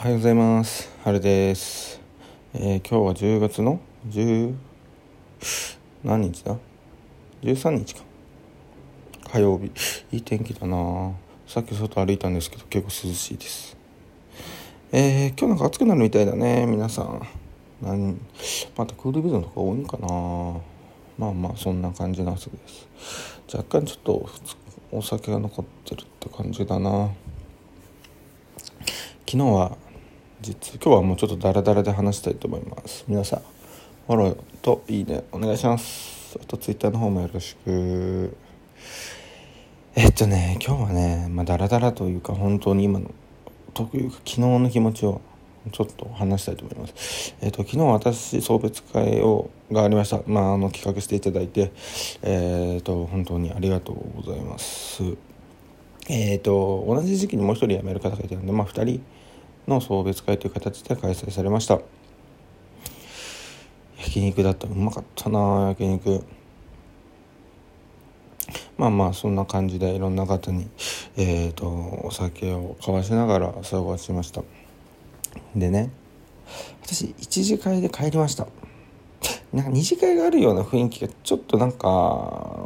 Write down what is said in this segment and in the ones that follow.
おはようございます。はるです。えー今日は10月の10何日だ ?13 日か。火曜日。いい天気だなさっき外歩いたんですけど結構涼しいです。えー今日なんか暑くなるみたいだね、皆さん。何またクールビズンとか多いんかなまあまあそんな感じな朝です。若干ちょっとお酒が残ってるって感じだな昨日は実今日はもうちょっとダラダラで話したいと思います皆さんフォローといいねお願いしますあとツイッターの方もよろしくえっとね今日はねまあダラダラというか本当に今のというか昨日の気持ちをちょっと話したいと思います。えっ、と昨日私送別会をがありました。まああの企画していただいて、えっ、と本当にありがとうございます。えっ、と同じ時期にもう一人辞める方がいたので、まあ二人の送別会という形で開催されました。焼肉だったうまかったな焼肉。まあまあそんな感じでいろんな方に、えー、とお酒を交わしながら過ごしましたでね私一次会で帰りましたなんか二次会があるような雰囲気がちょっとなんか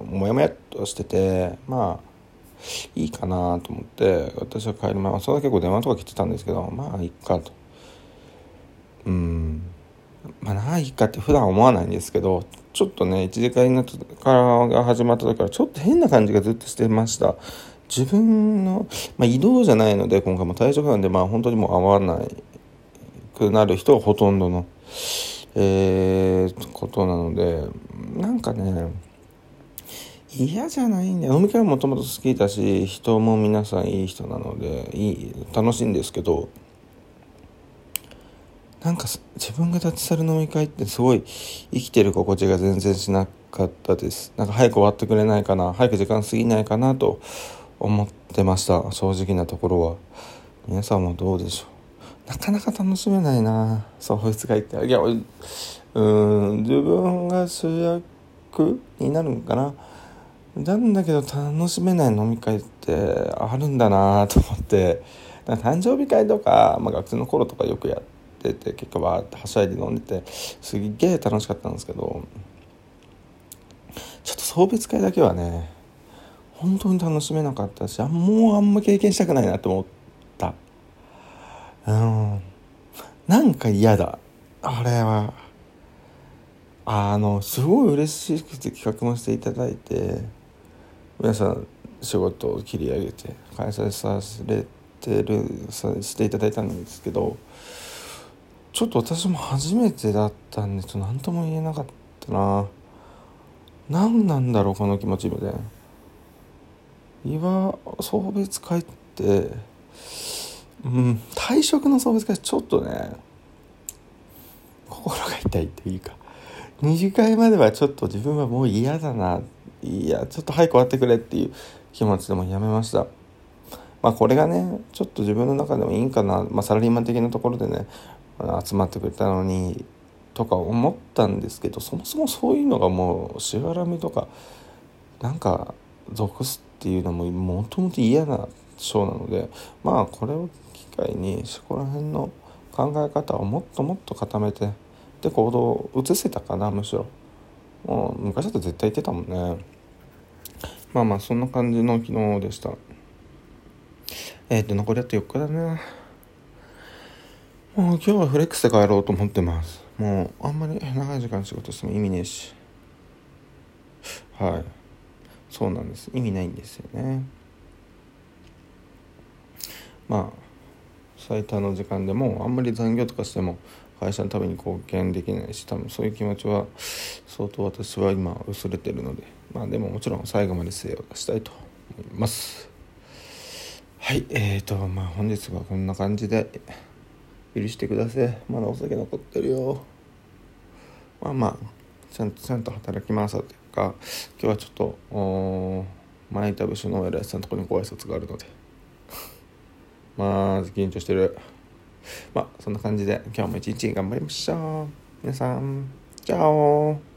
モヤモヤっとしててまあいいかなと思って私は帰りますそれは結構電話とか来てたんですけどまあいいかと。うん。まあないかって普段思わないんですけどちょっとね一次会になってからが始まった時からちょっと変な感じがずっとしてました。自分の、まあ、移動じゃないので今回も退職なんでまあ本当にもう会わないくなる人がほとんどの、えー、ことなのでなんかね嫌じゃないんだよ。飲み会もともと好きだし人も皆さんいい人なのでいい楽しいんですけどなんか自分が立ち去る飲み会ってすごい生きてる心地が全然しなかったです。なんか早く終わってくれないかな早く時間過ぎないかなと思ってました正直なところは。皆さんはどうでしょう？なかなか楽しめないな。そう別会っていやうん自分が主役になるんかな。なんだけど楽しめない飲み会ってあるんだなと思って。誕生日会とか、まあ、学生の頃とかよくやってて結構わーってはしゃいで飲んでてすっげえ楽しかったんですけどちょっと送別会だけはね本当に楽しめなかったしあもうあんま経験したくないなと思った。うん。なんか嫌だ。あれは。あのすごい嬉しくて企画もしていただいて皆さん仕事を切り上げて開催されてるさしていただいたんですけどちょっと私も初めてだったんでちょっと何とも言えなかったな。何なんだろうこの気持ちみたいな。今送別会ってうん退職の送別会ちょっとね心が痛いっていうか二次会まではちょっと自分はもう嫌だなっいやちょっと早く終わってくれっていう気持ちでもやめました。まあこれがねちょっと自分の中でもいいんかな、まあ、サラリーマン的なところでね集まってくれたのにとか思ったんですけどそもそもそういうのがもうしがらみとかなんか属すっていうのももともと嫌な章なのでまあこれを機会にそこら辺の考え方をもっともっと固めてで行動を移せたかなむしろ。もう昔だと絶対言ってたもんね。まあまあそんな感じの昨日でした。えっ、ー、と残りあと4日だな。もう今日はフレックスで帰ろうと思ってます。もうあんまり長い時間仕事しても意味ねえし。はい。そうなんです。意味ないんですよね。まあ最多の時間でもあんまり残業とかしても会社のために貢献できないし多分そういう気持ちは相当私は今薄れてるのでまあでももちろん最後まで精を出したいと思います。はいえーとまあ本日はこんな感じで許してください。まだお酒残ってるよ。まあまあちゃんとちゃんと働きますというか今日はちょっと前いた部署のお偉いさんのとこにご挨拶があるのでまあ緊張してる。まあそんな感じで今日も一日頑張りましょう。皆さんチャオ。